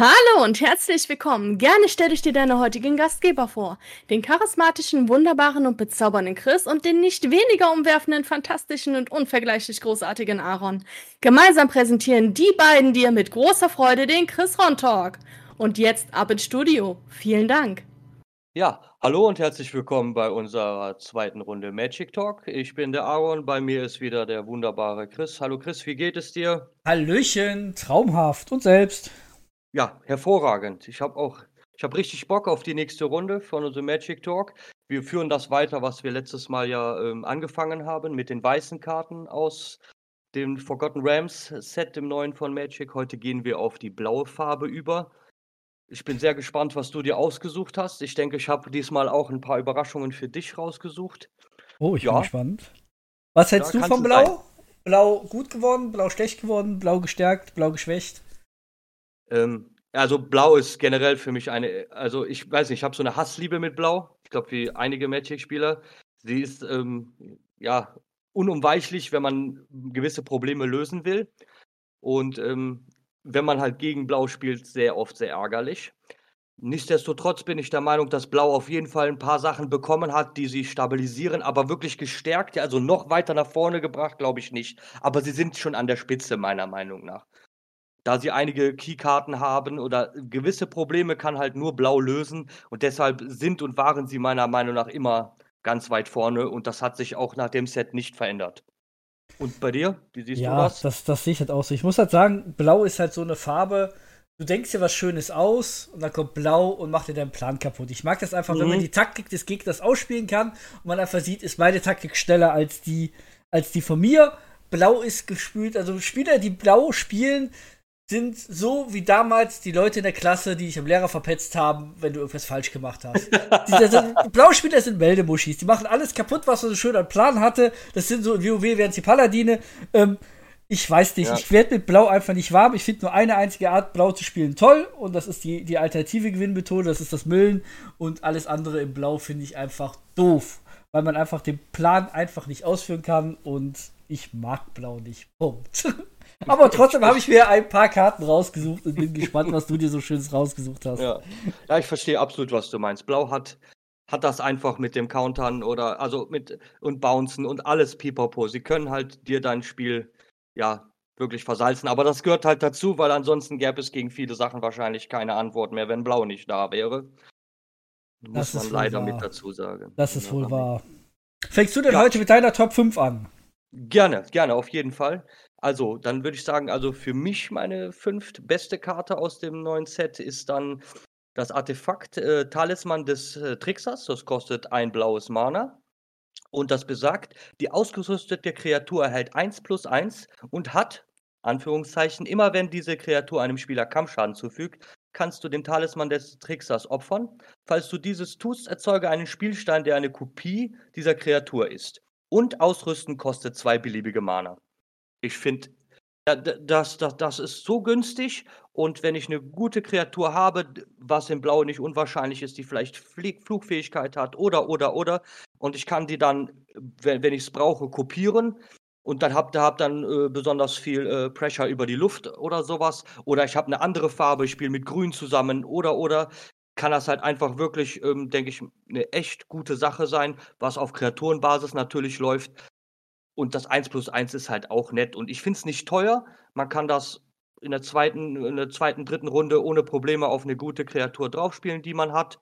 Hallo und herzlich willkommen. Gerne stelle ich dir deine heutigen Gastgeber vor. Den charismatischen, wunderbaren und bezaubernden Chris und den nicht weniger umwerfenden, fantastischen und unvergleichlich großartigen Aaron. Gemeinsam präsentieren die beiden dir mit großer Freude den Chris Ron Talk. Und jetzt ab ins Studio. Vielen Dank. Ja, hallo und herzlich willkommen bei unserer zweiten Runde Magic Talk. Ich bin der Aaron, bei mir ist wieder der wunderbare Chris. Hallo Chris, wie geht es dir? Hallöchen, traumhaft und selbst. Ja, hervorragend. Ich habe auch, ich habe richtig Bock auf die nächste Runde von The Magic Talk. Wir führen das weiter, was wir letztes Mal ja ähm, angefangen haben, mit den weißen Karten aus dem Forgotten Rams Set, dem neuen von Magic. Heute gehen wir auf die blaue Farbe über. Ich bin sehr gespannt, was du dir ausgesucht hast. Ich denke, ich habe diesmal auch ein paar Überraschungen für dich rausgesucht. Oh, ich ja. bin gespannt. Was hältst ja, du von Blau? Blau gut geworden, Blau schlecht geworden, Blau gestärkt, Blau geschwächt? Ähm, also Blau ist generell für mich eine, also ich weiß nicht, ich habe so eine Hassliebe mit Blau. Ich glaube, wie einige Magic-Spieler. Sie ist ähm, ja unumweichlich, wenn man gewisse Probleme lösen will. Und ähm, wenn man halt gegen Blau spielt, sehr oft sehr ärgerlich. Nichtsdestotrotz bin ich der Meinung, dass Blau auf jeden Fall ein paar Sachen bekommen hat, die sie stabilisieren, aber wirklich gestärkt, also noch weiter nach vorne gebracht, glaube ich nicht. Aber sie sind schon an der Spitze, meiner Meinung nach da sie einige Keykarten haben oder gewisse Probleme kann halt nur Blau lösen und deshalb sind und waren sie meiner Meinung nach immer ganz weit vorne und das hat sich auch nach dem Set nicht verändert. Und bei dir? Wie siehst ja, du das? das? Das sehe ich halt aus. Ich muss halt sagen, Blau ist halt so eine Farbe, du denkst dir was Schönes aus und dann kommt Blau und macht dir deinen Plan kaputt. Ich mag das einfach, mhm. wenn man mhm. die Taktik des Gegners ausspielen kann und man einfach sieht, ist meine Taktik schneller als die, als die von mir. Blau ist gespielt, also Spieler, die Blau spielen, sind so wie damals die Leute in der Klasse, die dich am Lehrer verpetzt haben, wenn du irgendwas falsch gemacht hast. die, die Blauspieler sind Meldemuschis. Die machen alles kaputt, was man so schön an Plan hatte. Das sind so, in WoW werden sie Paladine. Ähm, ich weiß nicht, ja. ich werde mit Blau einfach nicht warm. Ich finde nur eine einzige Art, Blau zu spielen, toll. Und das ist die, die alternative Gewinnmethode, das ist das Müllen. Und alles andere im Blau finde ich einfach doof. Weil man einfach den Plan einfach nicht ausführen kann. Und ich mag Blau nicht. Punkt. Aber trotzdem habe ich mir ein paar Karten rausgesucht und bin gespannt, was du dir so Schönes rausgesucht hast. Ja, ja ich verstehe absolut, was du meinst. Blau hat, hat das einfach mit dem Countern oder also mit und Bouncen und alles pipapo. Sie können halt dir dein Spiel ja wirklich versalzen. Aber das gehört halt dazu, weil ansonsten gäbe es gegen viele Sachen wahrscheinlich keine Antwort mehr, wenn Blau nicht da wäre. Muss man leider mit dazu sagen. Das ist wohl wahr. Fängst du denn ja. heute mit deiner Top 5 an? Gerne, gerne, auf jeden Fall. Also, dann würde ich sagen, also für mich meine fünft beste Karte aus dem neuen Set ist dann das Artefakt äh, Talisman des äh, Tricksers. Das kostet ein blaues Mana. Und das besagt, die ausgerüstete Kreatur erhält 1 plus 1 und hat, Anführungszeichen, immer wenn diese Kreatur einem Spieler Kampfschaden zufügt, kannst du den Talisman des Tricksers opfern. Falls du dieses tust, erzeuge einen Spielstein, der eine Kopie dieser Kreatur ist. Und ausrüsten kostet zwei beliebige Mana. Ich finde, das, das, das ist so günstig und wenn ich eine gute Kreatur habe, was in Blau nicht unwahrscheinlich ist, die vielleicht Flieg Flugfähigkeit hat oder, oder, oder und ich kann die dann, wenn, wenn ich es brauche, kopieren und dann habe hab dann äh, besonders viel äh, Pressure über die Luft oder sowas oder ich habe eine andere Farbe, ich spiele mit Grün zusammen oder, oder, kann das halt einfach wirklich, ähm, denke ich, eine echt gute Sache sein, was auf Kreaturenbasis natürlich läuft. Und das 1 plus 1 ist halt auch nett. Und ich finde es nicht teuer. Man kann das in der zweiten, in der zweiten, dritten Runde ohne Probleme auf eine gute Kreatur draufspielen, die man hat.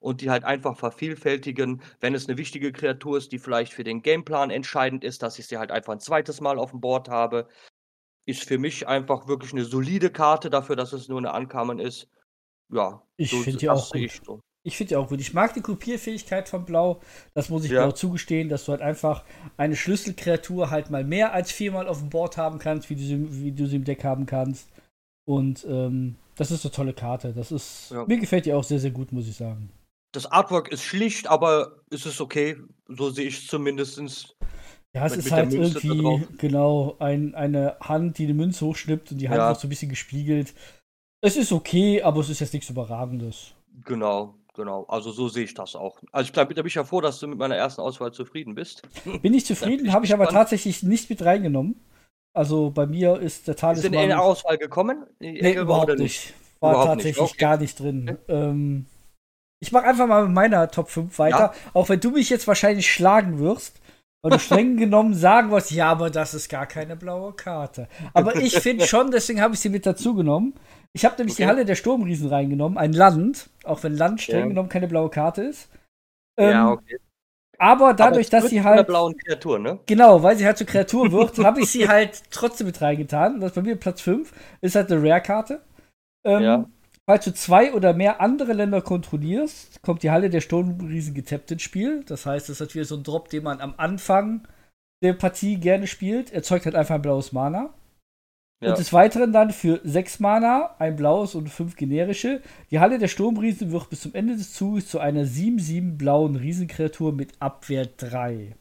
Und die halt einfach vervielfältigen. Wenn es eine wichtige Kreatur ist, die vielleicht für den Gameplan entscheidend ist, dass ich sie halt einfach ein zweites Mal auf dem Board habe. Ist für mich einfach wirklich eine solide Karte dafür, dass es nur eine Ankamen ist. Ja, ich so, finde die auch gut. So. Ich finde ja auch gut. Ich mag die Kopierfähigkeit von Blau. Das muss ich ja. Blau zugestehen, dass du halt einfach eine Schlüsselkreatur halt mal mehr als viermal auf dem Board haben kannst, wie du sie, wie du sie im Deck haben kannst. Und ähm, das ist eine tolle Karte. Das ist. Ja. Mir gefällt die auch sehr, sehr gut, muss ich sagen. Das Artwork ist schlicht, aber es ist okay. So sehe ich es zumindest. Ja, es mit, ist mit halt irgendwie, genau, ein, eine Hand, die eine Münze hochschnippt und die Hand ja. auch so ein bisschen gespiegelt. Es ist okay, aber es ist jetzt nichts Überragendes. Genau. Genau, also so sehe ich das auch. Also ich bleib, da bin ich ja froh, dass du mit meiner ersten Auswahl zufrieden bist. Bin ich zufrieden, habe ich aber tatsächlich nicht mit reingenommen. Also bei mir ist der Talisman. Sind in der Auswahl gekommen? Nee, überhaupt nicht. war Überhaupt tatsächlich nicht. Okay. gar nicht drin. Okay. Ähm, ich mache einfach mal mit meiner Top 5 weiter. Ja. Auch wenn du mich jetzt wahrscheinlich schlagen wirst, weil du streng genommen sagen wirst, ja, aber das ist gar keine blaue Karte. Aber ich finde schon, deswegen habe ich sie mit dazu genommen. Ich habe nämlich okay. die Halle der Sturmriesen reingenommen, ein Land, auch wenn Land streng ja. genommen keine blaue Karte ist. Ähm, ja, okay. Aber dadurch, aber dass sie halt. blauen Kreatur, ne? Genau, weil sie halt zur Kreatur wird, habe ich sie halt trotzdem mit reingetan. Das ist bei mir Platz 5. Ist halt eine Rare-Karte. Ähm, ja. Falls du zwei oder mehr andere Länder kontrollierst, kommt die Halle der Sturmriesen getappt ins Spiel. Das heißt, das ist wieder so ein Drop, den man am Anfang der Partie gerne spielt. Erzeugt halt einfach ein blaues Mana. Ja. Und des Weiteren dann für sechs Mana, ein blaues und fünf generische. Die Halle der Sturmriesen wird bis zum Ende des Zuges zu einer 7-7 blauen Riesenkreatur mit Abwehr 3.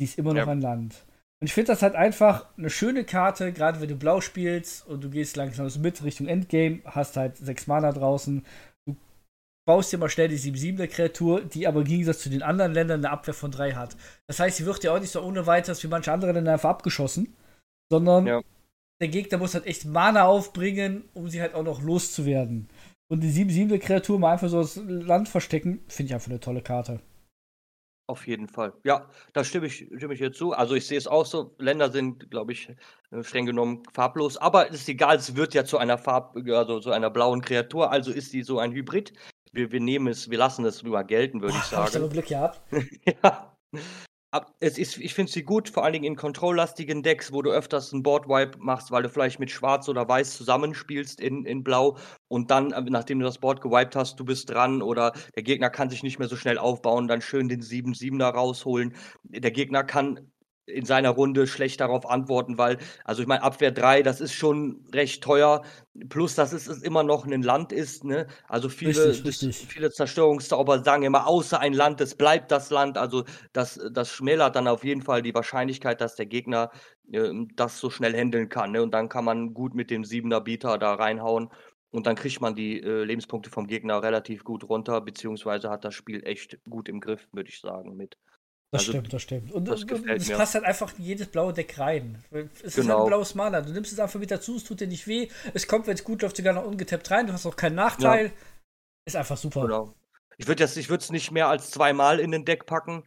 Die ist immer noch ja. ein Land. Und ich finde das halt einfach eine schöne Karte, gerade wenn du blau spielst und du gehst langsam mit Richtung Endgame, hast halt sechs Mana draußen. Du baust dir mal schnell die 7-7 der Kreatur, die aber im Gegensatz zu den anderen Ländern eine Abwehr von 3 hat. Das heißt, sie wird ja auch nicht so ohne weiteres wie manche andere Länder einfach abgeschossen, sondern ja. Der Gegner muss halt echt Mana aufbringen, um sie halt auch noch loszuwerden. Und die 7-7 der Kreatur mal einfach so das Land verstecken, finde ich einfach eine tolle Karte. Auf jeden Fall. Ja, da stimme ich, stimme ich dir zu. Also ich sehe es auch so. Länder sind, glaube ich, äh, streng genommen farblos. Aber es ist egal, es wird ja zu einer Farb, also zu einer blauen Kreatur. Also ist die so ein Hybrid. Wir, wir nehmen es, wir lassen es rüber gelten, würde ich sagen. Hast du Glück gehabt? ja es ist, ich finde sie gut, vor allen Dingen in kontrolllastigen Decks, wo du öfters einen Board-Wipe machst, weil du vielleicht mit Schwarz oder Weiß zusammenspielst in, in Blau und dann, äh, nachdem du das Board gewiped hast, du bist dran oder der Gegner kann sich nicht mehr so schnell aufbauen, dann schön den 7-7er rausholen. Der Gegner kann in seiner Runde schlecht darauf antworten, weil, also ich meine, Abwehr 3, das ist schon recht teuer, plus dass es, es immer noch ein Land ist, ne? Also viele, richtig, richtig. viele Zerstörungszauber sagen immer, außer ein Land, es bleibt das Land, also das, das schmälert dann auf jeden Fall die Wahrscheinlichkeit, dass der Gegner äh, das so schnell handeln kann, ne? Und dann kann man gut mit dem 7er Bieter da reinhauen. Und dann kriegt man die äh, Lebenspunkte vom Gegner relativ gut runter, beziehungsweise hat das Spiel echt gut im Griff, würde ich sagen, mit das also, stimmt, das stimmt. Und das, und, das passt halt einfach in jedes blaue Deck rein. Es genau. ist halt ein blaues Mana. Du nimmst es einfach mit dazu, es tut dir nicht weh. Es kommt, wenn es gut läuft, sogar noch ungetappt rein. Du hast auch keinen Nachteil. Ja. Ist einfach super. Genau. Ich würde es nicht mehr als zweimal in den Deck packen,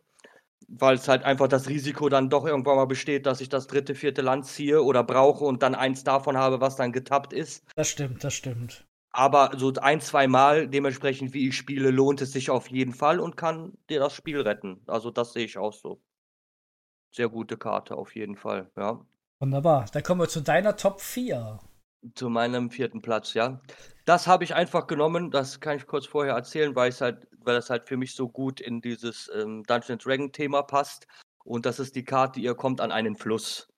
weil es halt einfach das Risiko dann doch irgendwann mal besteht, dass ich das dritte, vierte Land ziehe oder brauche und dann eins davon habe, was dann getappt ist. Das stimmt, das stimmt. Aber so ein, zwei Mal dementsprechend, wie ich spiele, lohnt es sich auf jeden Fall und kann dir das Spiel retten. Also das sehe ich auch so. Sehr gute Karte auf jeden Fall, ja. Wunderbar. Dann kommen wir zu deiner Top 4. Zu meinem vierten Platz, ja. Das habe ich einfach genommen, das kann ich kurz vorher erzählen, weil es halt, weil das halt für mich so gut in dieses ähm, Dungeon Dragon Thema passt. Und das ist die Karte, ihr kommt an einen Fluss.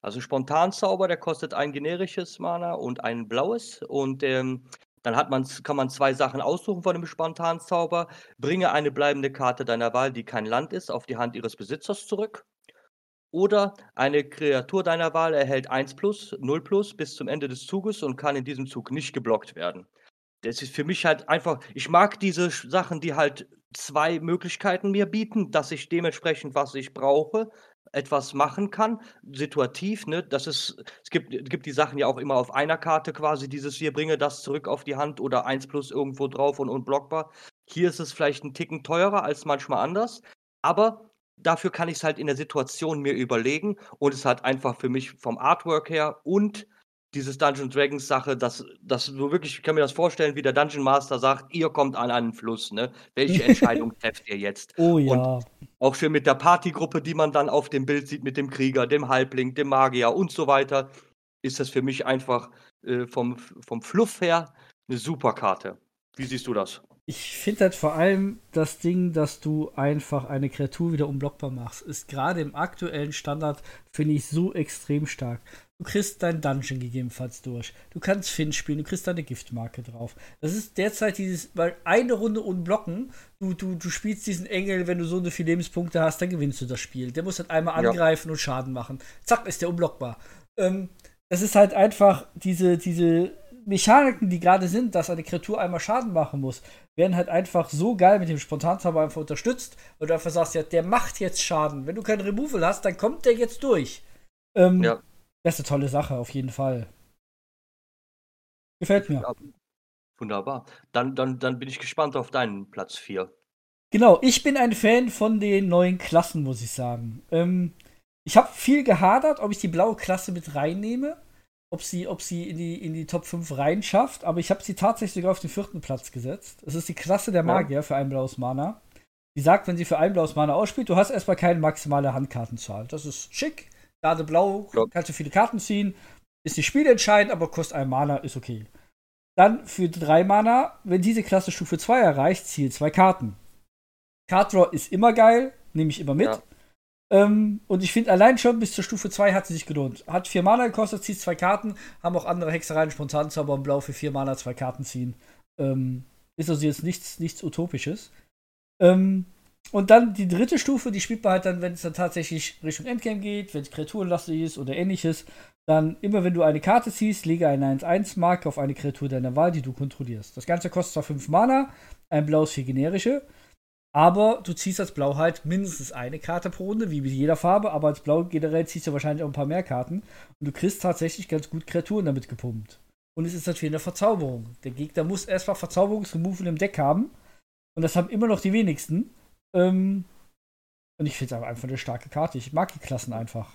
Also Spontanzauber, der kostet ein generisches Mana und ein blaues. Und ähm, dann hat man, kann man zwei Sachen aussuchen von dem Spontanzauber. Bringe eine bleibende Karte deiner Wahl, die kein Land ist, auf die Hand ihres Besitzers zurück. Oder eine Kreatur deiner Wahl erhält 1 plus, 0 plus bis zum Ende des Zuges und kann in diesem Zug nicht geblockt werden. Das ist für mich halt einfach, ich mag diese Sachen, die halt zwei Möglichkeiten mir bieten, dass ich dementsprechend, was ich brauche, etwas machen kann, situativ, ne? Das ist, es gibt, gibt die Sachen ja auch immer auf einer Karte quasi, dieses hier bringe das zurück auf die Hand oder 1 plus irgendwo drauf und unblockbar. Hier ist es vielleicht ein Ticken teurer als manchmal anders, aber dafür kann ich es halt in der Situation mir überlegen und es hat einfach für mich vom Artwork her und dieses Dungeon Dragons Sache, dass das so wirklich, ich kann mir das vorstellen, wie der Dungeon Master sagt, ihr kommt an einen Fluss, ne? Welche Entscheidung trefft ihr jetzt? Oh ja. Und auch schön mit der Partygruppe, die man dann auf dem Bild sieht, mit dem Krieger, dem Halbling, dem Magier und so weiter, ist das für mich einfach äh, vom, vom Fluff her eine super Karte. Wie siehst du das? Ich finde halt vor allem das Ding, dass du einfach eine Kreatur wieder unblockbar machst, ist gerade im aktuellen Standard, finde ich, so extrem stark. Du kriegst dein Dungeon gegebenenfalls durch. Du kannst Finn spielen, du kriegst deine Giftmarke drauf. Das ist derzeit dieses, weil eine Runde unblocken, du, du, du spielst diesen Engel, wenn du so eine viele Lebenspunkte hast, dann gewinnst du das Spiel. Der muss halt einmal angreifen ja. und Schaden machen. Zack, ist der unblockbar. Ähm, das ist halt einfach diese, diese Mechaniken, die gerade sind, dass eine Kreatur einmal Schaden machen muss, werden halt einfach so geil mit dem Spontanzauber einfach unterstützt, weil du einfach sagst, ja, der macht jetzt Schaden. Wenn du kein Removal hast, dann kommt der jetzt durch. Ähm, ja. Das ist eine tolle Sache, auf jeden Fall. Gefällt mir. Wunderbar. Dann, dann, dann bin ich gespannt auf deinen Platz 4. Genau, ich bin ein Fan von den neuen Klassen, muss ich sagen. Ähm, ich habe viel gehadert, ob ich die blaue Klasse mit reinnehme, ob sie, ob sie in, die, in die Top 5 reinschafft, aber ich habe sie tatsächlich sogar auf den vierten Platz gesetzt. Es ist die Klasse der Magier ja. für ein blaues Mana. Die sagt, wenn sie für ein blaues Mana ausspielt, du hast erstmal keine maximale Handkartenzahl. Das ist schick. Gerade blau, ja. kannst du viele Karten ziehen. Ist nicht spielentscheidend, aber kostet ein Mana, ist okay. Dann für drei Mana, wenn diese Klasse Stufe 2 erreicht, ziehe zwei Karten. Card Draw ist immer geil, nehme ich immer mit. Ja. Ähm, und ich finde, allein schon bis zur Stufe 2 hat sie sich gelohnt. Hat vier Mana gekostet, zieht zwei Karten, haben auch andere Hexereien, Spontanzauber und Blau für vier Mana zwei Karten ziehen. Ähm, ist also jetzt nichts, nichts Utopisches. Ähm, und dann die dritte Stufe, die spielt man halt dann, wenn es dann tatsächlich Richtung Endgame geht, wenn es kreaturenlastig ist oder ähnliches. Dann immer, wenn du eine Karte ziehst, lege eine 1-1-Marke auf eine Kreatur deiner Wahl, die du kontrollierst. Das Ganze kostet zwar 5 Mana, ein blaues für generische, aber du ziehst als Blau halt mindestens eine Karte pro Runde, wie mit jeder Farbe, aber als Blau generell ziehst du wahrscheinlich auch ein paar mehr Karten. Und du kriegst tatsächlich ganz gut Kreaturen damit gepumpt. Und es ist natürlich eine Verzauberung. Der Gegner muss erstmal Verzauberungsremoval im Deck haben. Und das haben immer noch die wenigsten. Ähm, und ich finde es einfach eine starke Karte. Ich mag die Klassen einfach.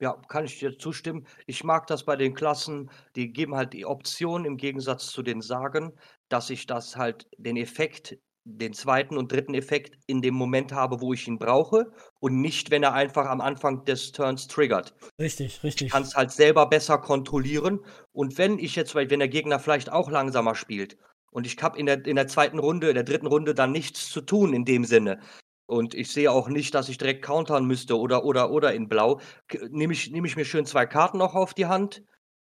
Ja, kann ich dir zustimmen. Ich mag das bei den Klassen, die geben halt die Option im Gegensatz zu den Sagen, dass ich das halt den Effekt, den zweiten und dritten Effekt in dem Moment habe, wo ich ihn brauche und nicht, wenn er einfach am Anfang des Turns triggert. Richtig, richtig. Ich kann es halt selber besser kontrollieren und wenn ich jetzt, wenn der Gegner vielleicht auch langsamer spielt und ich habe in der, in der zweiten Runde, in der dritten Runde dann nichts zu tun in dem Sinne. Und ich sehe auch nicht, dass ich direkt countern müsste oder oder oder in Blau. Nehme ich, nehm ich mir schön zwei Karten noch auf die Hand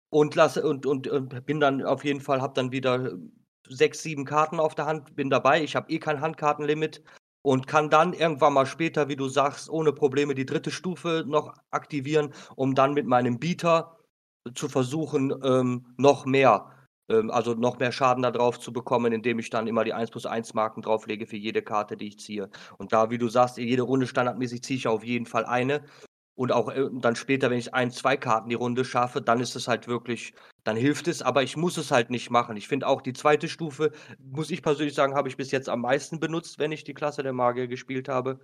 und lasse und, und, und bin dann auf jeden Fall, habe dann wieder sechs, sieben Karten auf der Hand, bin dabei. Ich habe eh kein Handkartenlimit und kann dann irgendwann mal später, wie du sagst, ohne Probleme die dritte Stufe noch aktivieren, um dann mit meinem Bieter zu versuchen, ähm, noch mehr ähm, also noch mehr Schaden da drauf zu bekommen, indem ich dann immer die 1 plus 1 Marken drauflege für jede Karte, die ich ziehe. Und da, wie du sagst, jede Runde standardmäßig ziehe ich auf jeden Fall eine. Und auch äh, dann später, wenn ich ein, zwei Karten die Runde schaffe, dann ist es halt wirklich, dann hilft es, aber ich muss es halt nicht machen. Ich finde auch die zweite Stufe, muss ich persönlich sagen, habe ich bis jetzt am meisten benutzt, wenn ich die Klasse der Magier gespielt habe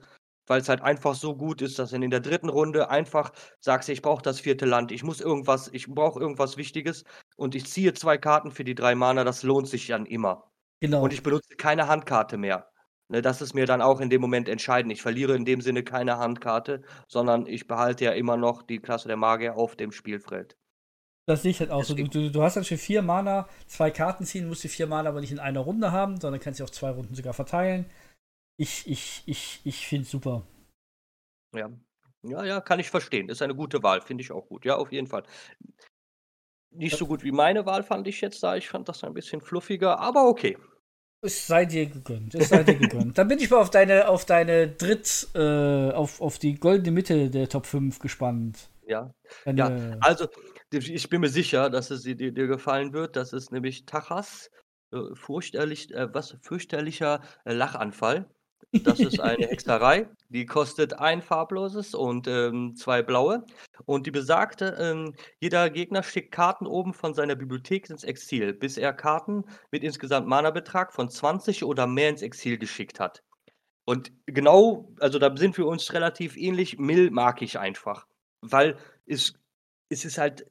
weil es halt einfach so gut ist, dass du in der dritten Runde einfach sagst, ich brauche das vierte Land, ich muss irgendwas, ich brauche irgendwas Wichtiges und ich ziehe zwei Karten für die drei Mana, das lohnt sich dann immer. Genau. Und ich benutze keine Handkarte mehr. Ne, das ist mir dann auch in dem Moment entscheidend. Ich verliere in dem Sinne keine Handkarte, sondern ich behalte ja immer noch die Klasse der Magier auf dem Spielfeld. Das sehe ich halt auch so. Du, du, du hast dann für vier Mana zwei Karten ziehen, musst die vier Mana aber nicht in einer Runde haben, sondern kannst sie auf zwei Runden sogar verteilen. Ich, ich, ich, ich finde es super. Ja. Ja, ja, kann ich verstehen. Ist eine gute Wahl, finde ich auch gut. Ja, auf jeden Fall. Nicht so gut wie meine Wahl fand ich jetzt da. Ich fand das ein bisschen fluffiger, aber okay. Es sei dir gegönnt. Es sei dir gegönnt. Dann bin ich mal auf deine, auf deine Dritt, äh, auf, auf die goldene Mitte der Top 5 gespannt. Ja. Deine, ja, also ich bin mir sicher, dass es dir, dir gefallen wird. Das ist nämlich Tachas äh, fürchterlich, äh, was fürchterlicher äh, Lachanfall. Das ist eine Hexerei, die kostet ein farbloses und ähm, zwei blaue. Und die besagte, ähm, jeder Gegner schickt Karten oben von seiner Bibliothek ins Exil, bis er Karten mit insgesamt Mana-Betrag von 20 oder mehr ins Exil geschickt hat. Und genau, also da sind wir uns relativ ähnlich. Mill mag ich einfach, weil es, es ist halt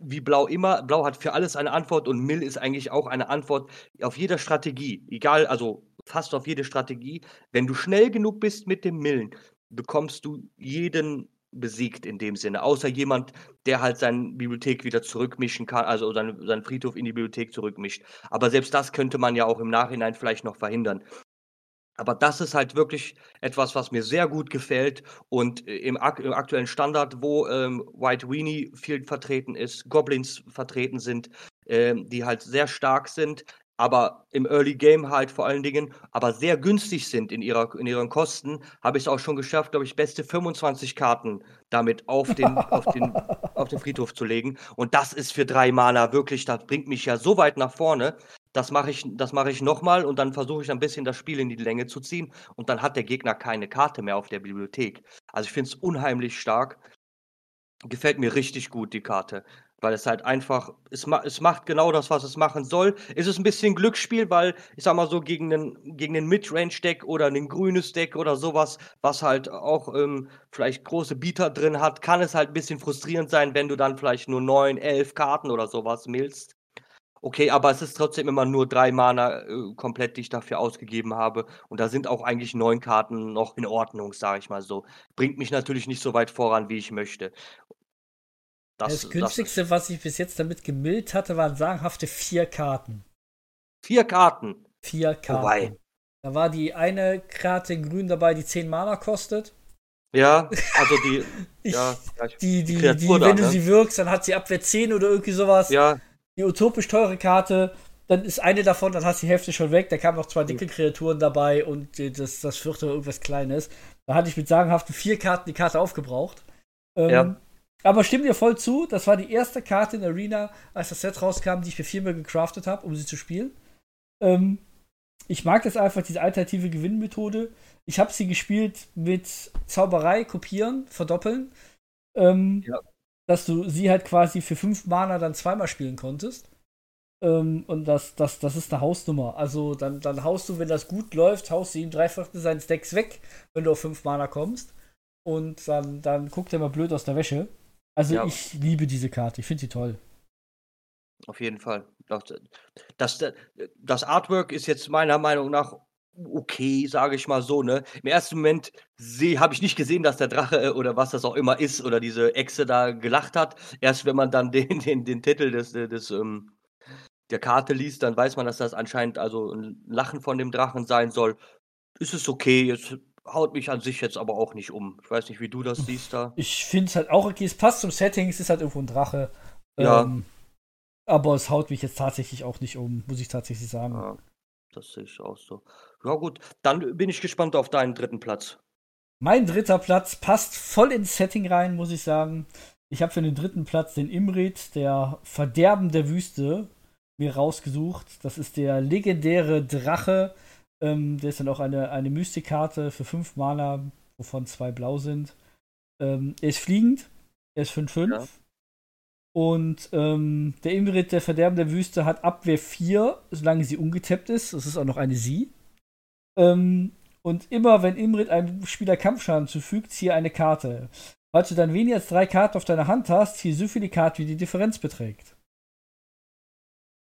wie Blau immer. Blau hat für alles eine Antwort und Mill ist eigentlich auch eine Antwort auf jeder Strategie. Egal, also fast auf jede Strategie. Wenn du schnell genug bist mit dem Millen, bekommst du jeden besiegt in dem Sinne. Außer jemand, der halt seine Bibliothek wieder zurückmischen kann, also seinen, seinen Friedhof in die Bibliothek zurückmischt. Aber selbst das könnte man ja auch im Nachhinein vielleicht noch verhindern. Aber das ist halt wirklich etwas, was mir sehr gut gefällt. Und äh, im, ak im aktuellen Standard, wo ähm, White Weenie viel vertreten ist, Goblins vertreten sind, ähm, die halt sehr stark sind, aber im Early Game halt vor allen Dingen, aber sehr günstig sind in, ihrer, in ihren Kosten, habe ich es auch schon geschafft, glaube ich, beste 25 Karten damit auf den, auf, den, auf den Friedhof zu legen. Und das ist für drei Mana wirklich, das bringt mich ja so weit nach vorne. Das mache ich, das mache ich nochmal und dann versuche ich ein bisschen das Spiel in die Länge zu ziehen und dann hat der Gegner keine Karte mehr auf der Bibliothek. Also ich finde es unheimlich stark. Gefällt mir richtig gut, die Karte. Weil es halt einfach, es, ma es macht genau das, was es machen soll. Es ist ein bisschen Glücksspiel, weil ich sag mal so, gegen einen, gegen einen Midrange-Deck oder ein grünes Deck oder sowas, was halt auch ähm, vielleicht große Bieter drin hat, kann es halt ein bisschen frustrierend sein, wenn du dann vielleicht nur neun, elf Karten oder sowas millst. Okay, aber es ist trotzdem immer nur drei Mana äh, komplett, die ich dafür ausgegeben habe. Und da sind auch eigentlich neun Karten noch in Ordnung, sage ich mal so. Bringt mich natürlich nicht so weit voran, wie ich möchte. Das, das günstigste, das, was ich bis jetzt damit gemillt hatte, waren sagenhafte vier Karten. Vier Karten? Vier Karten. Wobei. Da war die eine Karte in grün dabei, die zehn Mana kostet. Ja, also die. ich, ja, die, die, die, die wenn da, du ne? sie wirkst, dann hat sie Abwehr 10 oder irgendwie sowas. Ja, die utopisch teure Karte, dann ist eine davon, dann hast du die Hälfte schon weg. Da kamen noch zwei dicke Kreaturen dabei und das, das vierte irgendwas Kleines. Da hatte ich mit sagenhaften vier Karten die Karte aufgebraucht. Ähm, ja. Aber stimme dir voll zu, das war die erste Karte in Arena, als das Set rauskam, die ich für viermal gecraftet habe, um sie zu spielen. Ähm, ich mag das einfach, diese alternative Gewinnmethode. Ich habe sie gespielt mit Zauberei, Kopieren, Verdoppeln. Ähm, ja dass du sie halt quasi für fünf Mana dann zweimal spielen konntest. Ähm, und das, das, das ist eine Hausnummer. Also dann, dann haust du, wenn das gut läuft, haust du ihm dreifach seines Decks weg, wenn du auf fünf Mana kommst. Und dann, dann guckt er mal blöd aus der Wäsche. Also ja. ich liebe diese Karte, ich finde sie toll. Auf jeden Fall. Das, das, das Artwork ist jetzt meiner Meinung nach okay, sage ich mal so, ne? Im ersten Moment habe ich nicht gesehen, dass der Drache äh, oder was das auch immer ist oder diese Echse da gelacht hat. Erst wenn man dann den, den, den Titel des, des ähm, der Karte liest, dann weiß man, dass das anscheinend also ein Lachen von dem Drachen sein soll. Ist es okay, jetzt haut mich an sich jetzt aber auch nicht um. Ich weiß nicht, wie du das siehst da. Ich finde es halt auch okay, es passt zum Setting, es ist halt irgendwo ein Drache. Ja. Ähm, aber es haut mich jetzt tatsächlich auch nicht um, muss ich tatsächlich sagen. Ja, das sehe ich auch so. Ja gut, dann bin ich gespannt auf deinen dritten Platz. Mein dritter Platz passt voll ins Setting rein, muss ich sagen. Ich habe für den dritten Platz den Imrit, der Verderben der Wüste, mir rausgesucht. Das ist der legendäre Drache. Ähm, der ist dann auch eine, eine Mystikkarte für 5 Mana, wovon zwei blau sind. Ähm, er ist fliegend. Er ist 5-5. Ja. Und ähm, der Imrit, der Verderben der Wüste, hat Abwehr 4, solange sie ungetappt ist. Das ist auch noch eine Sie. Ähm, und immer, wenn Imrit einem Spieler Kampfschaden zufügt, ziehe eine Karte. Falls du dann weniger als drei Karten auf deiner Hand hast, ziehe so viele Karten, wie die Differenz beträgt.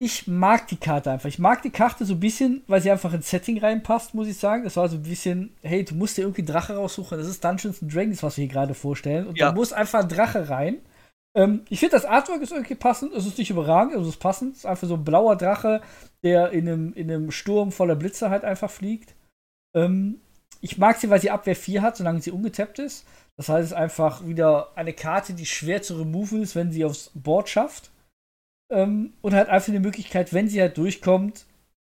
Ich mag die Karte einfach. Ich mag die Karte so ein bisschen, weil sie einfach ins Setting reinpasst, muss ich sagen. Das war so ein bisschen, hey, du musst dir irgendwie Drache raussuchen. Das ist Dungeons and Dragons, was wir hier gerade vorstellen. Und ja. da muss einfach ein Drache rein. Ähm, ich finde, das Artwork ist irgendwie passend. Es ist nicht überragend, es ist passend. Es ist einfach so ein blauer Drache, der in einem, in einem Sturm voller Blitze halt einfach fliegt. Ähm, ich mag sie, weil sie Abwehr 4 hat, solange sie ungetappt ist. Das heißt, es ist einfach wieder eine Karte, die schwer zu removen ist, wenn sie aufs Board schafft. Ähm, und halt einfach die Möglichkeit, wenn sie halt durchkommt,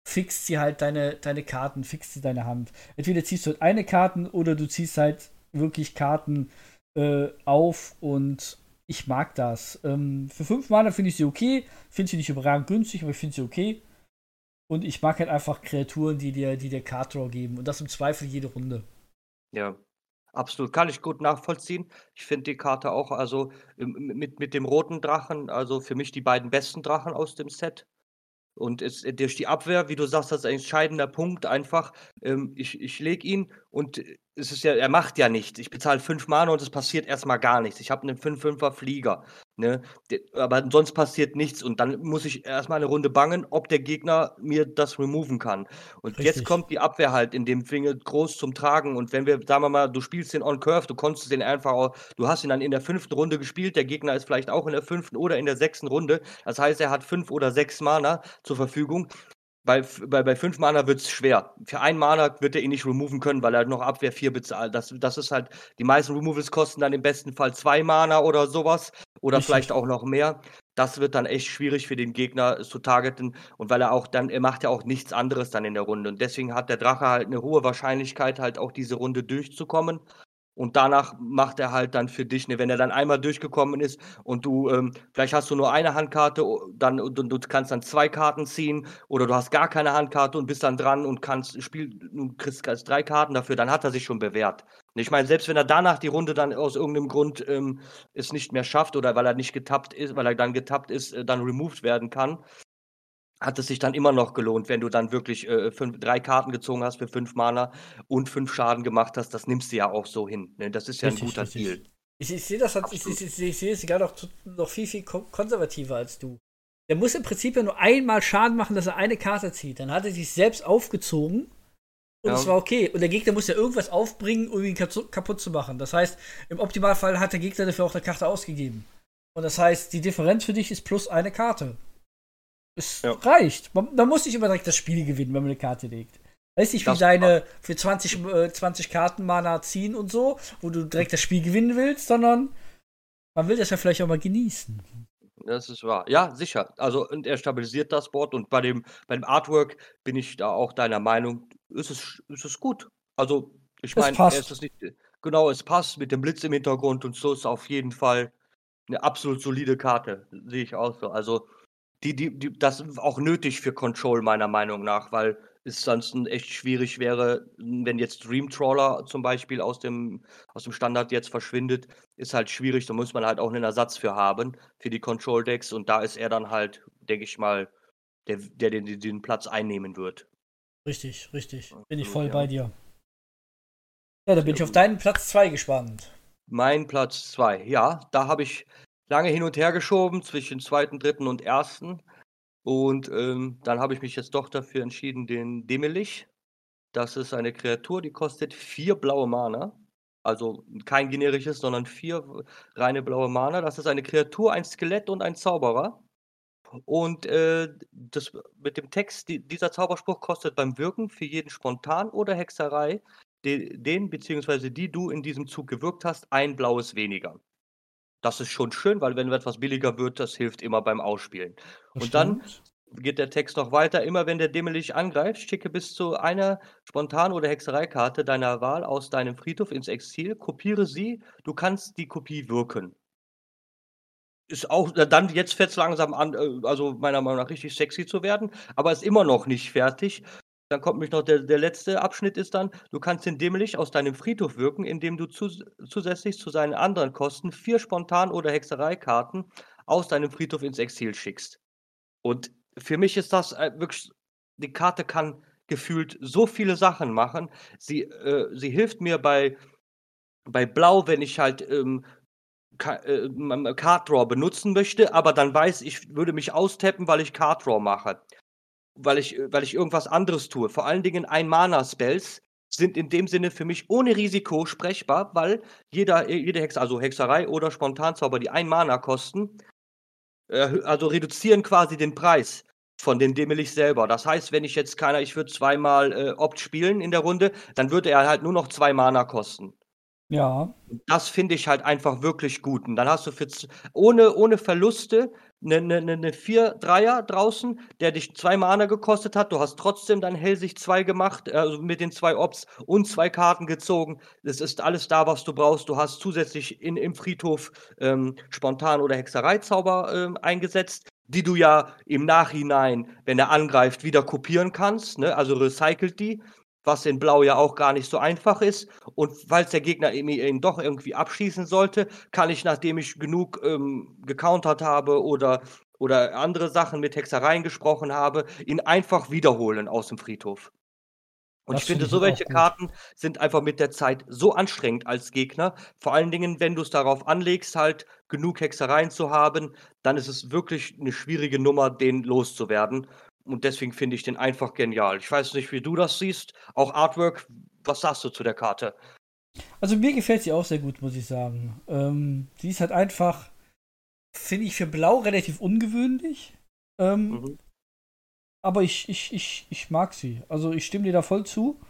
fixt sie halt deine, deine Karten, fixt sie deine Hand. Entweder ziehst du halt eine Karte oder du ziehst halt wirklich Karten äh, auf und ich mag das. Ähm, für 5 Mana finde ich sie okay. Finde sie nicht überragend günstig, aber ich finde sie okay. Und ich mag halt einfach Kreaturen, die dir, die dir Card Draw geben. Und das im Zweifel jede Runde. Ja, absolut. Kann ich gut nachvollziehen. Ich finde die Karte auch, also mit, mit dem roten Drachen, also für mich die beiden besten Drachen aus dem Set. Und es, durch die Abwehr, wie du sagst, das ist ein entscheidender Punkt einfach. Ähm, ich ich lege ihn und es ist ja, er macht ja nichts. Ich bezahle 5 Mana und es passiert erstmal gar nichts. Ich habe einen 5-5er Flieger. Ne? Aber sonst passiert nichts und dann muss ich erstmal eine Runde bangen, ob der Gegner mir das removen kann. Und Richtig. jetzt kommt die Abwehr halt in dem Finge groß zum Tragen. Und wenn wir, sagen wir mal, du spielst den on Curve, du konntest den einfach, auch, du hast ihn dann in der fünften Runde gespielt, der Gegner ist vielleicht auch in der fünften oder in der sechsten Runde. Das heißt, er hat fünf oder sechs Mana zur Verfügung bei, bei, bei fünf Mana wird es schwer. Für ein Mana wird er ihn nicht removen können, weil er noch Abwehr 4 bezahlt. Das, das ist halt, die meisten Removals kosten dann im besten Fall zwei Mana oder sowas. Oder Richtig. vielleicht auch noch mehr. Das wird dann echt schwierig für den Gegner zu targeten. Und weil er auch dann, er macht ja auch nichts anderes dann in der Runde. Und deswegen hat der Drache halt eine hohe Wahrscheinlichkeit, halt auch diese Runde durchzukommen. Und danach macht er halt dann für dich, ne, wenn er dann einmal durchgekommen ist und du, ähm, vielleicht hast du nur eine Handkarte, dann und du kannst dann zwei Karten ziehen oder du hast gar keine Handkarte und bist dann dran und kannst spiel und kriegst kriegst drei Karten dafür, dann hat er sich schon bewährt. Ich meine, selbst wenn er danach die Runde dann aus irgendeinem Grund ähm, es nicht mehr schafft oder weil er nicht getappt ist, weil er dann getappt ist, äh, dann removed werden kann, hat es sich dann immer noch gelohnt, wenn du dann wirklich äh, fünf, drei Karten gezogen hast für fünf Mana und fünf Schaden gemacht hast. Das nimmst du ja auch so hin. Ne? Das ist ja richtig, ein guter richtig. Deal. Ich, ich sehe das, halt, ich, ich, ich, sehe es sogar noch, noch viel, viel konservativer als du. Der muss im Prinzip ja nur einmal Schaden machen, dass er eine Karte zieht. Dann hat er sich selbst aufgezogen und es war okay. Und der Gegner muss ja irgendwas aufbringen, um ihn kaputt zu machen. Das heißt, im Optimalfall hat der Gegner dafür auch eine Karte ausgegeben. Und das heißt, die Differenz für dich ist plus eine Karte. Es ja. reicht. Man, man, muss nicht immer direkt das Spiel gewinnen, wenn man eine Karte legt. Weiß nicht, wie das deine für 20, äh, 20 Karten Mana ziehen und so, wo du direkt das Spiel gewinnen willst, sondern man will das ja vielleicht auch mal genießen. Das ist wahr. Ja, sicher. Also, und er stabilisiert das Board und bei dem, bei dem Artwork bin ich da auch deiner Meinung, ist es, ist es gut. Also, ich meine, es ist nicht, genau, es passt mit dem Blitz im Hintergrund und so ist auf jeden Fall eine absolut solide Karte. Sehe ich auch so. Also, die, die, die, das ist auch nötig für Control, meiner Meinung nach, weil es sonst echt schwierig wäre, wenn jetzt Dream Trawler zum Beispiel aus dem, aus dem Standard jetzt verschwindet, ist halt schwierig, da muss man halt auch einen Ersatz für haben, für die Control Decks und da ist er dann halt, denke ich mal, der, der den, den Platz einnehmen wird. Richtig, richtig. Bin ich voll ja. bei dir. Ja, da bin ich auf deinen Platz 2 gespannt. Mein Platz 2, ja, da habe ich lange hin und her geschoben zwischen zweiten, dritten und ersten. Und ähm, dann habe ich mich jetzt doch dafür entschieden, den Demelich. Das ist eine Kreatur, die kostet vier blaue Mana. Also kein generisches, sondern vier reine blaue Mana. Das ist eine Kreatur, ein Skelett und ein Zauberer. Und äh, das, mit dem Text, die, dieser Zauberspruch kostet beim Wirken für jeden Spontan oder Hexerei, den, den bzw. die du in diesem Zug gewirkt hast, ein blaues weniger. Das ist schon schön, weil wenn etwas billiger wird, das hilft immer beim Ausspielen. Das und dann geht der Text noch weiter. Immer wenn der Dämmerlich angreift, schicke bis zu einer Spontan- oder Hexereikarte deiner Wahl aus deinem Friedhof ins Exil, kopiere sie, du kannst die Kopie wirken. Ist auch, dann jetzt fängt es langsam an, äh, also meiner Meinung nach richtig sexy zu werden, aber ist immer noch nicht fertig. Dann kommt nämlich noch der, der letzte Abschnitt ist dann, du kannst den Dämlich aus deinem Friedhof wirken, indem du zus zusätzlich zu seinen anderen Kosten vier Spontan- oder Hexereikarten aus deinem Friedhof ins Exil schickst. Und für mich ist das äh, wirklich, die Karte kann gefühlt so viele Sachen machen. Sie, äh, sie hilft mir bei, bei Blau, wenn ich halt ähm, äh, Card Draw benutzen möchte, aber dann weiß ich, würde mich austappen, weil ich Card Draw mache weil ich, äh, weil ich irgendwas anderes tue. Vor allen Dingen Ein-Mana-Spells sind in dem Sinne für mich ohne Risiko sprechbar, weil jeder, äh, jede Hex, also Hexerei oder Spontanzauber, die ein Mana kosten, äh, also reduzieren quasi den Preis von den Demelich selber. Das heißt, wenn ich jetzt keiner, ich würde zweimal äh, Opt spielen in der Runde, dann würde er halt nur noch zwei Mana kosten. Ja. Das finde ich halt einfach wirklich gut. Und dann hast du für ohne, ohne Verluste eine, eine, eine 4-3er draußen, der dich zwei Mana gekostet hat. Du hast trotzdem dein Hellsicht 2 gemacht, also mit den zwei Ops und zwei Karten gezogen. Es ist alles da, was du brauchst. Du hast zusätzlich in, im Friedhof ähm, Spontan- oder Hexereizauber ähm, eingesetzt, die du ja im Nachhinein, wenn er angreift, wieder kopieren kannst. Ne? Also recycelt die was in Blau ja auch gar nicht so einfach ist. Und falls der Gegner ihn doch irgendwie abschießen sollte, kann ich, nachdem ich genug ähm, gecountert habe oder, oder andere Sachen mit Hexereien gesprochen habe, ihn einfach wiederholen aus dem Friedhof. Und das ich finde, so welche Karten sind einfach mit der Zeit so anstrengend als Gegner. Vor allen Dingen, wenn du es darauf anlegst, halt genug Hexereien zu haben, dann ist es wirklich eine schwierige Nummer, den loszuwerden. Und deswegen finde ich den einfach genial. Ich weiß nicht, wie du das siehst. Auch Artwork, was sagst du zu der Karte? Also mir gefällt sie auch sehr gut, muss ich sagen. Ähm, sie ist halt einfach, finde ich, für Blau relativ ungewöhnlich. Ähm, mhm. Aber ich, ich, ich, ich mag sie. Also ich stimme dir da voll zu.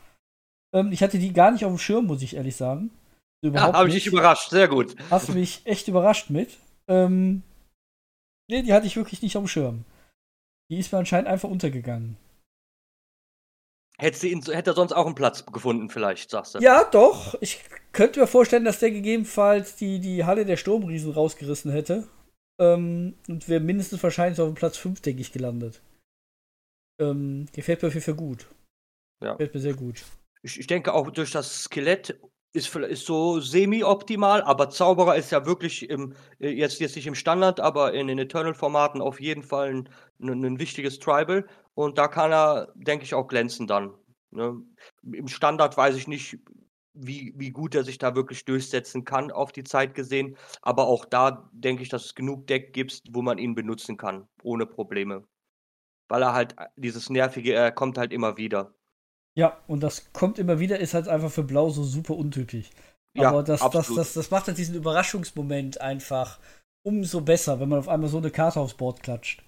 Ähm, ich hatte die gar nicht auf dem Schirm, muss ich ehrlich sagen. Überhaupt ja, habe ich dich überrascht, sehr gut. Hast du mich echt überrascht mit. Ähm, nee, die hatte ich wirklich nicht auf dem Schirm. Die ist mir anscheinend einfach untergegangen. Hätte, ihn, hätte er sonst auch einen Platz gefunden, vielleicht, sagst du? Ja, doch. Ich könnte mir vorstellen, dass der gegebenenfalls die, die Halle der Sturmriesen rausgerissen hätte. Ähm, und wäre mindestens wahrscheinlich auf dem Platz 5, denke ich, gelandet. Ähm, gefällt mir auf jeden Fall gut. Ja. Gefällt mir sehr gut. Ich, ich denke auch durch das Skelett ist, ist so semi-optimal, aber Zauberer ist ja wirklich im, äh, jetzt, jetzt nicht im Standard, aber in den Eternal-Formaten auf jeden Fall ein, ein, wichtiges Tribal. Und da kann er, denke ich, auch glänzen dann. Ne? Im Standard weiß ich nicht, wie, wie gut er sich da wirklich durchsetzen kann, auf die Zeit gesehen. Aber auch da denke ich, dass es genug Deck gibt, wo man ihn benutzen kann, ohne Probleme. Weil er halt dieses Nervige, er kommt halt immer wieder. Ja, und das kommt immer wieder, ist halt einfach für Blau so super untypisch. Aber ja, das, das, das, das macht halt diesen Überraschungsmoment einfach umso besser, wenn man auf einmal so eine Karte aufs Board klatscht.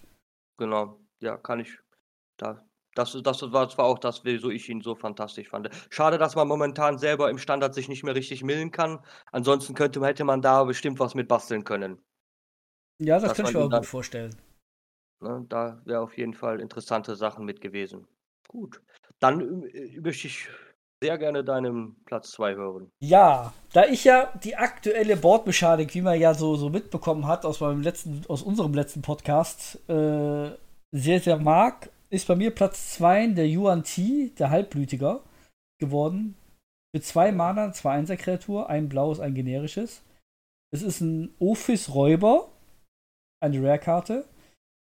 Genau, ja, kann ich. Da, das, das war zwar auch das, wieso ich ihn so fantastisch fand. Schade, dass man momentan selber im Standard sich nicht mehr richtig millen kann. Ansonsten könnte, hätte man da bestimmt was mit basteln können. Ja, das könnte ich mir auch gut vorstellen. Ne, da wäre auf jeden Fall interessante Sachen mit gewesen. Gut. Dann äh, möchte ich sehr gerne deinem Platz 2 hören. Ja, da ich ja die aktuelle Bordmechanik, wie man ja so, so mitbekommen hat aus, meinem letzten, aus unserem letzten Podcast, äh, sehr, sehr mag, ist bei mir Platz 2 der Yuan Ti, der Halbblütiger, geworden. Mit zwei Mana, zwei Einser-Kreatur, ein blaues, ein generisches. Es ist ein Ophis-Räuber, eine Rare-Karte.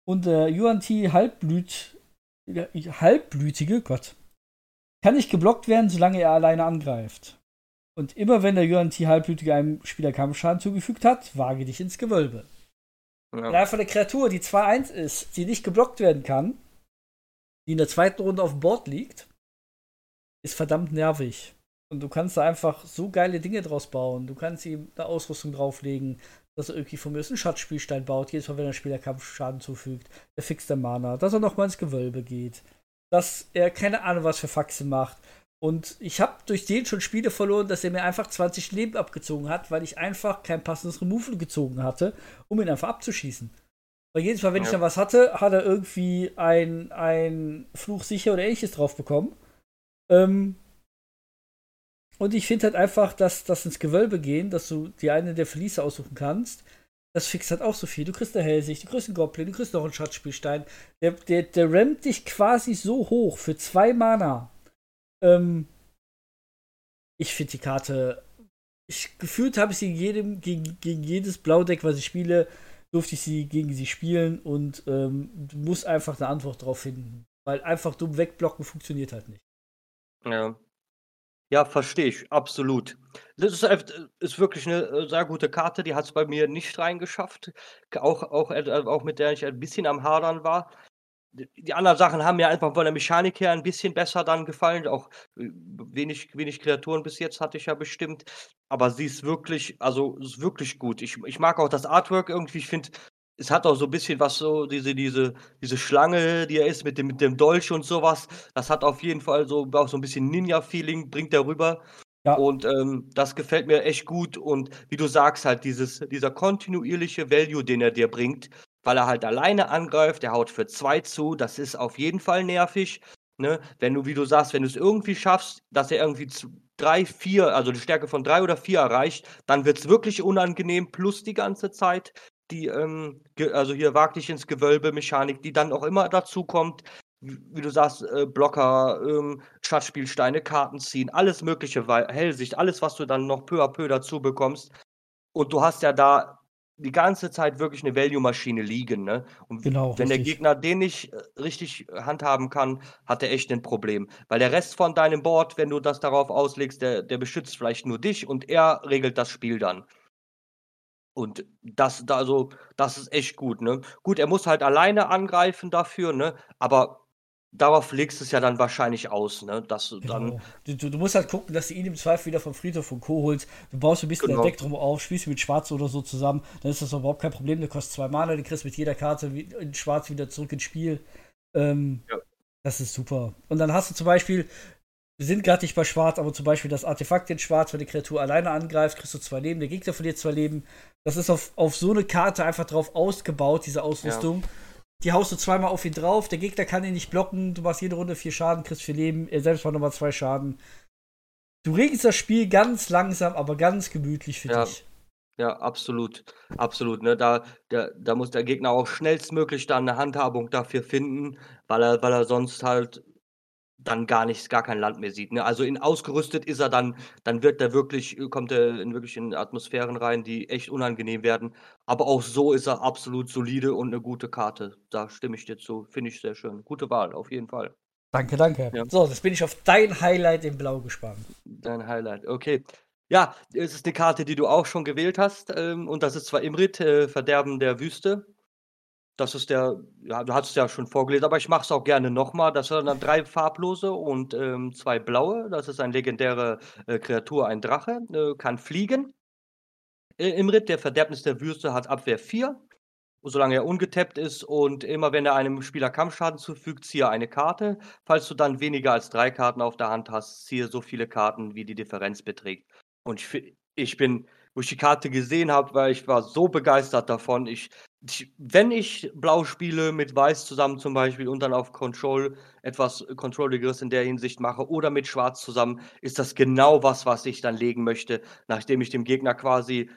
Und der Yuan Ti Halbblüt halbblütige, Gott, kann nicht geblockt werden, solange er alleine angreift. Und immer wenn der Yuan Ti halbblütige einem Spieler Kampfschaden zugefügt hat, wage dich ins Gewölbe. Ja. Von der Kreatur, die 2-1 ist, die nicht geblockt werden kann, die in der zweiten Runde auf dem Board liegt, ist verdammt nervig. Und du kannst da einfach so geile Dinge draus bauen. Du kannst ihm eine Ausrüstung drauflegen, dass er irgendwie von mir einen Schatzspielstein baut, jedes Mal, wenn er Spieler Kampfschaden zufügt. Er fixt der Mana, dass er nochmal ins Gewölbe geht. Dass er keine Ahnung, was für Faxe macht. Und ich habe durch den schon Spiele verloren, dass er mir einfach 20 Leben abgezogen hat, weil ich einfach kein passendes Removal gezogen hatte, um ihn einfach abzuschießen. Weil jedes Mal, wenn ich dann was hatte, hat er irgendwie ein, ein Fluch sicher oder ähnliches drauf bekommen. Ähm, und ich finde halt einfach, dass das ins Gewölbe gehen, dass du die eine der Verliese aussuchen kannst, das fixt halt auch so viel. Du kriegst eine Hellsicht, du kriegst einen Goblin, du kriegst noch einen Schatzspielstein. Der, der, der rammt dich quasi so hoch für zwei Mana. Ähm, ich finde die Karte. Ich, gefühlt habe ich sie jedem, gegen, gegen jedes Blaudeck, was ich spiele, durfte ich sie gegen sie spielen und ähm, du musst einfach eine Antwort drauf finden. Weil einfach dumm wegblocken funktioniert halt nicht. Ja. Ja, verstehe ich, absolut. Das ist, äh, ist wirklich eine äh, sehr gute Karte, die hat es bei mir nicht reingeschafft. Auch, auch, äh, auch mit der ich ein bisschen am Hadern war. Die anderen Sachen haben mir einfach von der Mechanik her ein bisschen besser dann gefallen. Auch wenig, wenig Kreaturen bis jetzt hatte ich ja bestimmt. Aber sie ist wirklich, also ist wirklich gut. Ich, ich mag auch das Artwork irgendwie. Ich finde, es hat auch so ein bisschen was so, diese, diese, diese Schlange, die er ist, mit dem, mit dem Dolch und sowas. Das hat auf jeden Fall so auch so ein bisschen Ninja-Feeling, bringt er rüber. Ja. Und ähm, das gefällt mir echt gut. Und wie du sagst, halt, dieses, dieser kontinuierliche Value, den er dir bringt, weil er halt alleine angreift, der haut für zwei zu, das ist auf jeden Fall nervig. Ne? Wenn du, wie du sagst, wenn du es irgendwie schaffst, dass er irgendwie zu, drei, vier, also die Stärke von drei oder vier erreicht, dann wird es wirklich unangenehm, plus die ganze Zeit die, ähm, also hier wag dich ins Gewölbe-Mechanik, die dann auch immer dazu kommt, wie du sagst, äh, Blocker, ähm, Schatzspielsteine, Karten ziehen, alles mögliche, weil Hellsicht, alles, was du dann noch peu à peu dazu bekommst. Und du hast ja da die ganze Zeit wirklich eine Value-Maschine liegen, ne? Und genau, wenn richtig. der Gegner den nicht äh, richtig handhaben kann, hat er echt ein Problem. Weil der Rest von deinem Board, wenn du das darauf auslegst, der, der beschützt vielleicht nur dich und er regelt das Spiel dann. Und das, da, also, das ist echt gut, ne? Gut, er muss halt alleine angreifen dafür, ne? Aber darauf legst du es ja dann wahrscheinlich aus, ne? Dass du genau. dann. Du, du, musst halt gucken, dass du ihn im Zweifel wieder vom Friedhof von Co. holst. Du baust ein bisschen genau. Deck drum auf, spielst mit Schwarz oder so zusammen, dann ist das überhaupt kein Problem. Du kostet zwei Mana, du kriegst mit jeder Karte in Schwarz wieder zurück ins Spiel. Ähm, ja. Das ist super. Und dann hast du zum Beispiel, wir sind gerade nicht bei Schwarz, aber zum Beispiel das Artefakt in Schwarz, wenn die Kreatur alleine angreift, kriegst du zwei Leben, der Gegner verliert zwei Leben. Das ist auf, auf so eine Karte einfach drauf ausgebaut, diese Ausrüstung. Ja. die haust du zweimal auf ihn drauf, der Gegner kann ihn nicht blocken, du machst jede Runde vier Schaden, kriegst vier Leben, er selbst macht nochmal zwei Schaden. Du regelst das Spiel ganz langsam, aber ganz gemütlich für Ja. dich. Ja, absolut. Absolut. Ne? Da, da, da muss der Gegner auch schnellstmöglich dann eine Handhabung dafür finden, weil er, weil er sonst halt dann gar nichts, gar kein Land mehr sieht. Ne? Also in ausgerüstet ist er dann, dann wird er wirklich, kommt er in wirklich in Atmosphären rein, die echt unangenehm werden. Aber auch so ist er absolut solide und eine gute Karte. Da stimme ich dir zu. Finde ich sehr schön. Gute Wahl, auf jeden Fall. Danke, danke. Ja. So, jetzt bin ich auf dein Highlight in Blau gespannt. Dein Highlight, okay. Ja, es ist eine Karte, die du auch schon gewählt hast. Ähm, und das ist zwar Imrit, äh, Verderben der Wüste. Das ist der, ja, du hast es ja schon vorgelesen, aber ich mache es auch gerne nochmal. Das sind dann drei farblose und ähm, zwei blaue. Das ist eine legendäre äh, Kreatur, ein Drache, äh, kann fliegen. Äh, Imrit, der Verderbnis der Wüste, hat Abwehr 4. Solange er ungetappt ist und immer wenn er einem Spieler Kampfschaden zufügt, ziehe eine Karte. Falls du dann weniger als drei Karten auf der Hand hast, ziehe so viele Karten, wie die Differenz beträgt. Und ich, ich bin, wo ich die Karte gesehen habe, weil ich war so begeistert davon. Ich, wenn ich Blau spiele mit Weiß zusammen zum Beispiel und dann auf Control etwas Controlligeres in der Hinsicht mache oder mit Schwarz zusammen, ist das genau was, was ich dann legen möchte, nachdem ich dem Gegner quasi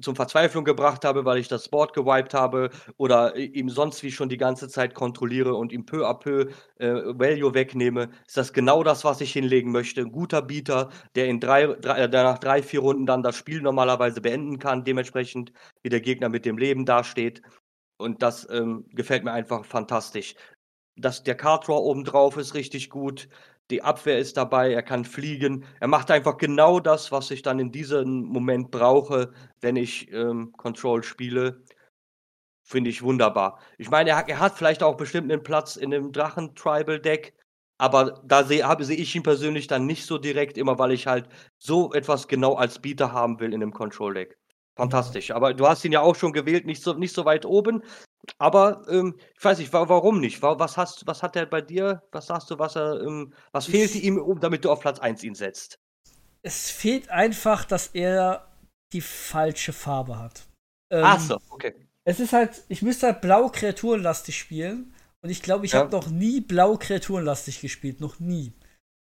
zum Verzweiflung gebracht habe, weil ich das Board gewiped habe oder ihm sonst wie schon die ganze Zeit kontrolliere und ihm peu à peu äh, Value wegnehme, ist das genau das, was ich hinlegen möchte. Ein guter Bieter, der in drei, drei, äh, der nach drei, vier Runden dann das Spiel normalerweise beenden kann, dementsprechend wie der Gegner mit dem Leben dasteht. Und das ähm, gefällt mir einfach fantastisch. Das, der Card Draw obendrauf ist richtig gut. Die Abwehr ist dabei, er kann fliegen. Er macht einfach genau das, was ich dann in diesem Moment brauche, wenn ich ähm, Control spiele. Finde ich wunderbar. Ich meine, er, hat- er hat vielleicht auch bestimmt einen Platz in dem Drachen-Tribal-Deck, aber da sehe sehe ich ihn persönlich dann nicht so direkt, immer weil ich halt so etwas genau als Bieter haben will in einem Control-Deck. Fantastisch. Aber du hast ihn ja auch schon gewählt, nicht so, nicht so weit oben. Aber ähm, ich weiß nicht, wa warum nicht? Wa was, hast, was hat er bei dir? Was sagst du, was er, ähm, was Ich- fehlte ihm, um, damit du auf Platz 1 ihn setzt? Es fehlt einfach, dass er die falsche Farbe hat. Ähm, Ach so, okay. Es ist halt, ich müsste halt blau kreaturenlastig spielen. Und ich glaube, ich Ja. habe noch nie blau kreaturenlastig gespielt. Noch nie.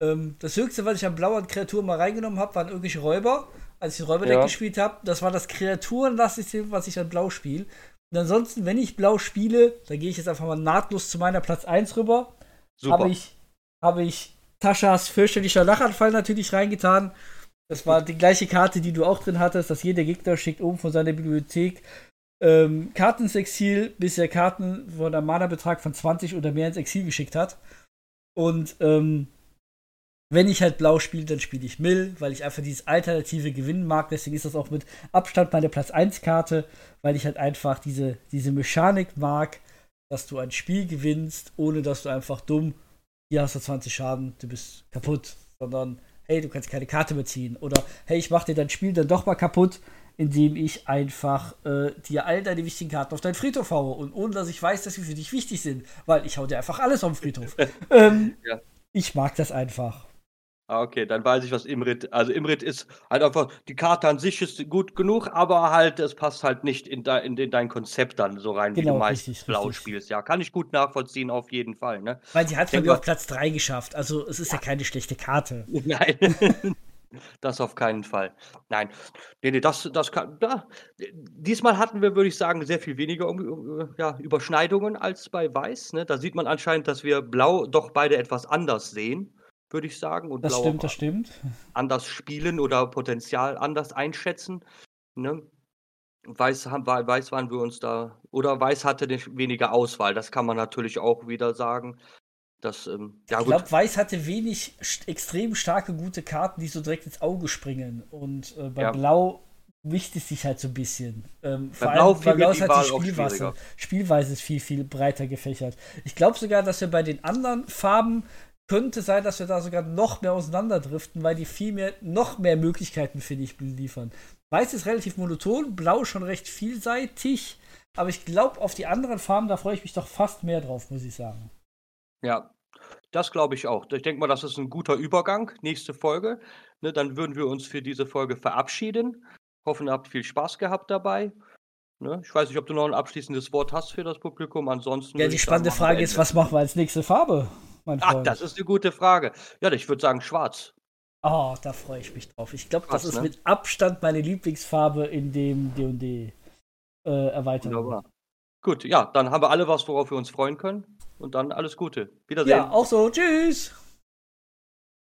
Ähm, das höchste, was ich an blauen Kreaturen mal reingenommen habe, waren irgendwelche Räuber. Als ich den Räuberdeck Ja. gespielt habe, das war das kreaturenlastigste, was ich an blau spiele. Und ansonsten, wenn ich blau spiele, dann gehe ich jetzt einfach mal nahtlos zu meiner Platz 1 rüber. Super. Habe ich, habe ich Taschas fürchterlicher Lachanfall natürlich reingetan. Das war die gleiche Karte, die du auch drin hattest, dass jeder Gegner schickt oben von seiner Bibliothek ähm, Karten ins Exil, bis er Karten von einem Mana-Betrag von 20 oder mehr ins Exil geschickt hat. Und ähm, wenn ich halt blau spiele, dann spiele ich Mill, weil ich einfach dieses Alternative gewinnen mag. Deswegen ist das auch mit Abstand meine Platz 1 Karte, weil ich halt einfach diese, diese Mechanik mag, dass du ein Spiel gewinnst, ohne dass du einfach dumm, hier hast du 20 Schaden, du bist kaputt, sondern hey, du kannst keine Karte mehr ziehen. Oder hey, ich mach dir dein Spiel dann doch mal kaputt, indem ich einfach äh, dir all deine wichtigen Karten auf deinen Friedhof haue. Und ohne dass ich weiß, dass sie für dich wichtig sind, weil ich hau dir einfach alles auf den Friedhof. ähm, Ja. Ich mag das einfach. Ah, okay, dann weiß ich, was Imrit. Also Imrit ist halt einfach, die Karte an sich ist gut genug, aber halt, es passt halt nicht in, de, in, in dein Konzept dann so rein, wie Genau, du meist richtig, blau richtig. spielst. Ja, kann ich gut nachvollziehen, auf jeden Fall, ne? Weil sie hat Denk mir auf Platz 3 geschafft. Also es ist ja, keine schlechte Karte. Nein. Das auf keinen Fall. Nein. Nee, nee, das, das kann. Da. Diesmal hatten wir, würde ich sagen, sehr viel weniger um, ja, Überschneidungen als bei Weiß. Ne? Da sieht man anscheinend, dass wir Blau doch beide etwas anders sehen, würde ich sagen. Und Das Blau stimmt, das stimmt. anders spielen oder Potenzial anders einschätzen. Ne? Weiß, Weiß waren wir uns da. Oder Weiß hatte nicht weniger Auswahl. Das kann man natürlich auch wieder sagen. Das, ähm, ja, Ich glaube, Weiß hatte wenig st extrem starke, gute Karten, die so direkt ins Auge springen. Und äh, bei Ja. Blau wischt es sich halt so ein bisschen. Ähm, vor Blau allem, bei Blau ist halt die Spielweise. Spielweise ist viel, viel breiter gefächert. Ich glaube sogar, dass wir bei den anderen Farben könnte sein, dass wir da sogar noch mehr auseinanderdriften, weil die viel mehr, noch mehr Möglichkeiten, finde ich, liefern. Weiß ist relativ monoton, Blau schon recht vielseitig, aber ich glaube, auf die anderen Farben, da freue ich mich doch fast mehr drauf, muss ich sagen. Ja, das glaube ich auch. Ich denke mal, das ist ein guter Übergang. Nächste Folge. Ne, dann würden wir uns für diese Folge verabschieden. Hoffen, ihr habt viel Spaß gehabt dabei. Ne? Ich weiß nicht, ob du noch ein abschließendes Wort hast für das Publikum. Ansonsten. Ja, die spannende sagen, Frage ist, was machen wir als nächste Farbe? Mein Freund? Ach, das ist eine gute Frage. Ja, ich würde sagen schwarz. Oh, da freue ich mich drauf. Ich glaube, das ist ne? mit Abstand meine Lieblingsfarbe in dem D&D äh, Erweiterung. Wunderbar. Gut, ja, dann haben wir alle was, worauf wir uns freuen können. Und dann alles Gute. Wiedersehen. Ja, auch so. Tschüss.